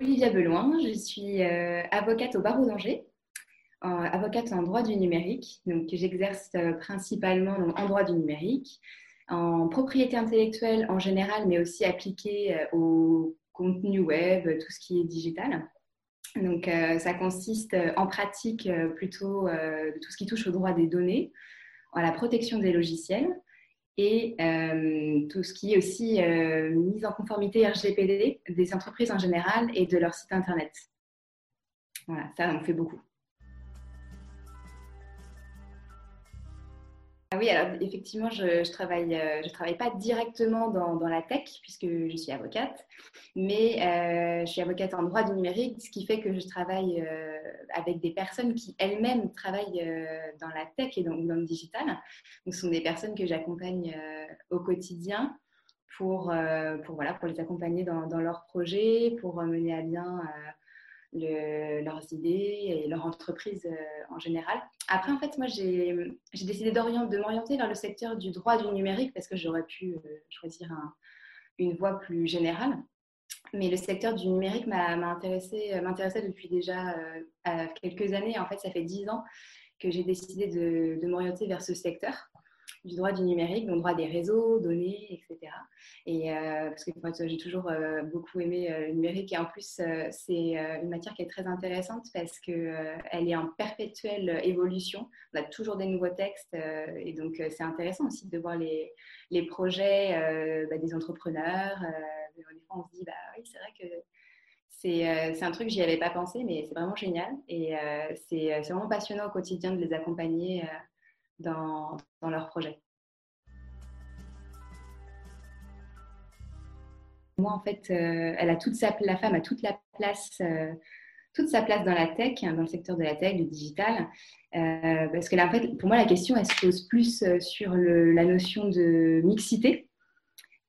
Olivia Beloin, je suis avocate au barreau d'Angers, avocate en droit du numérique. Donc, j'exerce principalement en droit du numérique, en propriété intellectuelle en général, mais aussi appliquée au contenu web, tout ce qui est digital. Donc, ça consiste en pratique plutôt de tout ce qui touche au droit des données, à la protection des logiciels et euh, tout ce qui est aussi euh, mise en conformité RGPD des entreprises en général et de leur site internet. Voilà, ça, on fait beaucoup. Oui, alors effectivement, je ne travaille, euh, je travaille pas directement dans, la tech puisque je suis avocate, mais euh, je suis avocate en droit du numérique, ce qui fait que je travaille euh, avec des personnes qui elles-mêmes travaillent dans la tech et dans, dans, le digital. Donc, ce sont des personnes que j'accompagne au quotidien pour, pour, voilà, pour les accompagner dans leurs projets, pour mener à bien leurs idées et leur entreprise euh, en général. Après, en fait, moi, j'ai décidé de m'orienter vers le secteur du droit du numérique parce que j'aurais pu euh, choisir une voie plus générale. Mais le secteur du numérique euh, m'intéressait depuis déjà quelques années. En fait, ça fait dix ans que j'ai décidé de m'orienter vers ce secteur du droit du numérique, donc droit des réseaux, données, etc. Et euh, parce que j'ai toujours euh, beaucoup aimé euh, le numérique et en plus c'est une matière qui est très intéressante parce que elle est en perpétuelle évolution. On a toujours des nouveaux textes et donc c'est intéressant aussi de voir les, les projets bah, des entrepreneurs. des fois on se dit bah oui c'est vrai que c'est un truc, j'y avais pas pensé, mais c'est vraiment génial. Et c'est vraiment passionnant au quotidien de les accompagner dans, leur projet. Moi, en fait, euh, elle a toute la femme a toute la place, euh, toute sa place dans la tech, hein, dans le secteur de la tech, du digital, euh, parce que là, en fait, pour moi, la question, elle se pose plus sur la notion de mixité.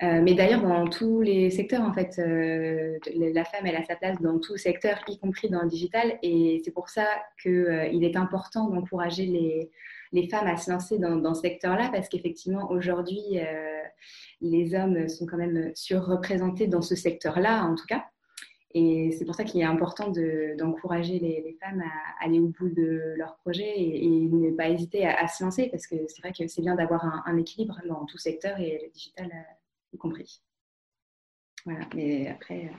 mais d'ailleurs, dans tous les secteurs, en fait, la femme, elle a sa place dans tout secteur, y compris dans le digital. Et c'est pour ça qu'il est important d'encourager les, les femmes à se lancer dans, ce secteur-là parce qu'effectivement, aujourd'hui, euh, les hommes sont quand même surreprésentés dans ce secteur-là, en tout cas. Et c'est pour ça qu'il est important d'encourager les, femmes à aller au bout de leur projet et, ne pas hésiter à, se lancer parce que c'est vrai que c'est bien d'avoir un, équilibre dans tout secteur et le digital euh, y compris. Voilà, mais après, euh,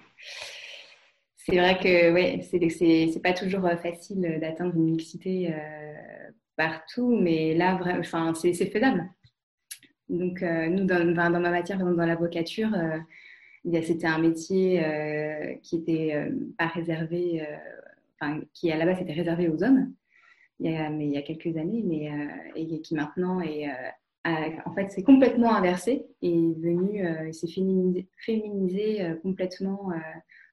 c'est vrai que ouais, c'est pas toujours facile d'atteindre une mixité partout, mais là, enfin, c'est faisable. Donc, euh, nous, dans, dans, ma matière, dans l'avocature, euh, c'était un métier euh, qui était pas réservé, enfin, qui à la base était réservé aux hommes, il y a, mais il y a quelques années, mais et qui maintenant est, en fait, c'est complètement inversé et est devenu, il s'est féminisé, féminisé complètement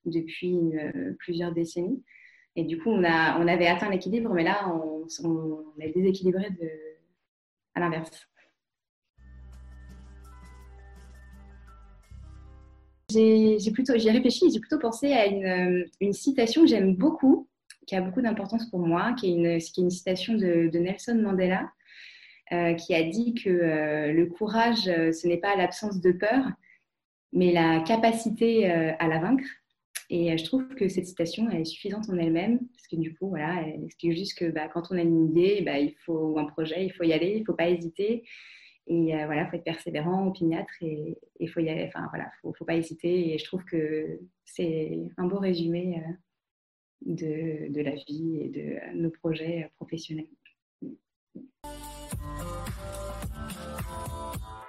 depuis plusieurs décennies. Et du coup, on, a, on avait atteint l'équilibre, mais là, on, est déséquilibré à l'inverse. J'ai plutôt, j'y ai réfléchi, j'ai plutôt pensé à une, une citation que j'aime beaucoup, qui a beaucoup d'importance pour moi, qui est une, qui est une citation de, Nelson Mandela, euh, qui a dit que euh, le courage, euh, ce n'est pas l'absence de peur, mais la capacité à la vaincre. Et je trouve que cette citation est suffisante en elle-même, parce que du coup, voilà, elle explique juste que bah, quand on a une idée, bah, il faut un projet, il faut y aller, il ne faut pas hésiter. Et voilà, il faut être persévérant, opiniâtre, et il faut faut, pas hésiter. Et je trouve que c'est un beau résumé de, la vie et de nos projets professionnels. フフフフ。